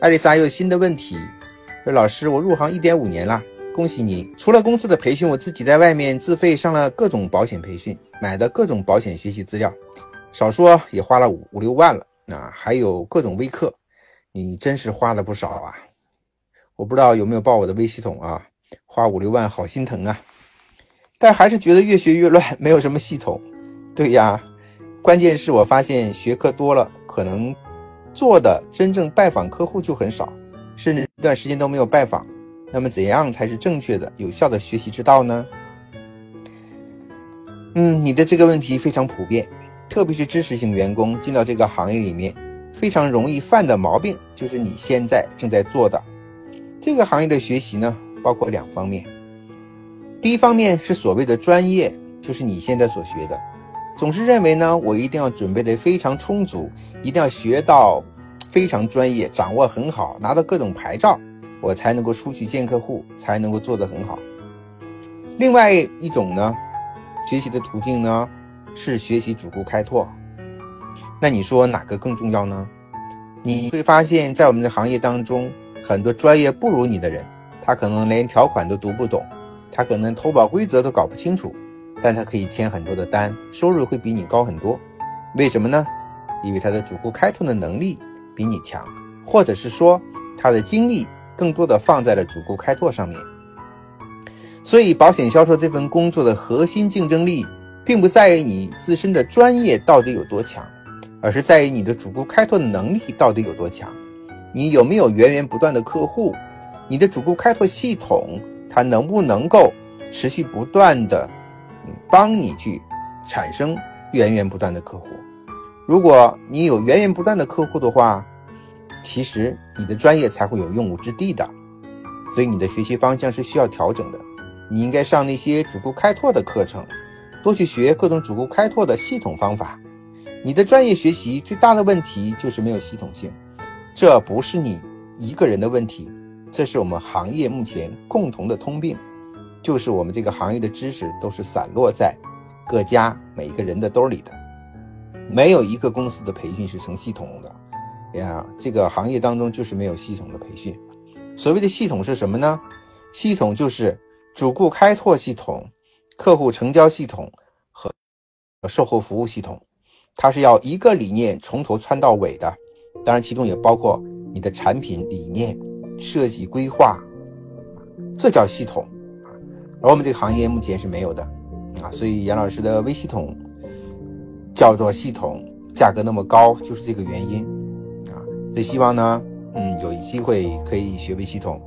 艾丽莎又有新的问题，说老师，我入行一点五年了，恭喜你！除了公司的培训，我自己在外面自费上了各种保险培训，买的各种保险学习资料，少说也花了五五六万了啊，还有各种微课，你真是花了不少啊！我不知道有没有报我的微系统啊？花五六万，好心疼啊！但还是觉得越学越乱，没有什么系统。对呀，关键是我发现学科多了，可能做的真正拜访客户就很少，甚至一段时间都没有拜访。那么怎样才是正确的、有效的学习之道呢？嗯，你的这个问题非常普遍，特别是知识型员工进到这个行业里面，非常容易犯的毛病，就是你现在正在做的这个行业的学习呢，包括两方面。第一方面是所谓的专业，就是你现在所学的，总是认为呢，我一定要准备的非常充足，一定要学到非常专业，掌握很好，拿到各种牌照，我才能够出去见客户，才能够做得很好。另外一种呢，学习的途径呢，是学习主顾开拓。那你说哪个更重要呢？你会发现在我们的行业当中，很多专业不如你的人，他可能连条款都读不懂。他可能投保规则都搞不清楚，但他可以签很多的单，收入会比你高很多。为什么呢？因为他的主顾开拓的能力比你强，或者是说他的精力更多的放在了主顾开拓上面。所以，保险销售这份工作的核心竞争力，并不在于你自身的专业到底有多强，而是在于你的主顾开拓的能力到底有多强。你有没有源源不断的客户？你的主顾开拓系统？它能不能够持续不断的帮你去产生源源不断的客户？如果你有源源不断的客户的话，其实你的专业才会有用武之地的。所以你的学习方向是需要调整的。你应该上那些主顾开拓的课程，多去学各种主顾开拓的系统方法。你的专业学习最大的问题就是没有系统性，这不是你一个人的问题。这是我们行业目前共同的通病，就是我们这个行业的知识都是散落在各家每一个人的兜里的，没有一个公司的培训是成系统的呀。这个行业当中就是没有系统的培训。所谓的系统是什么呢？系统就是主顾开拓系统、客户成交系统和售后服务系统，它是要一个理念从头穿到尾的。当然，其中也包括你的产品理念。设计规划，这叫系统而我们这个行业目前是没有的啊，所以杨老师的微系统叫做系统，价格那么高，就是这个原因啊。所以希望呢，嗯，有机会可以学微系统。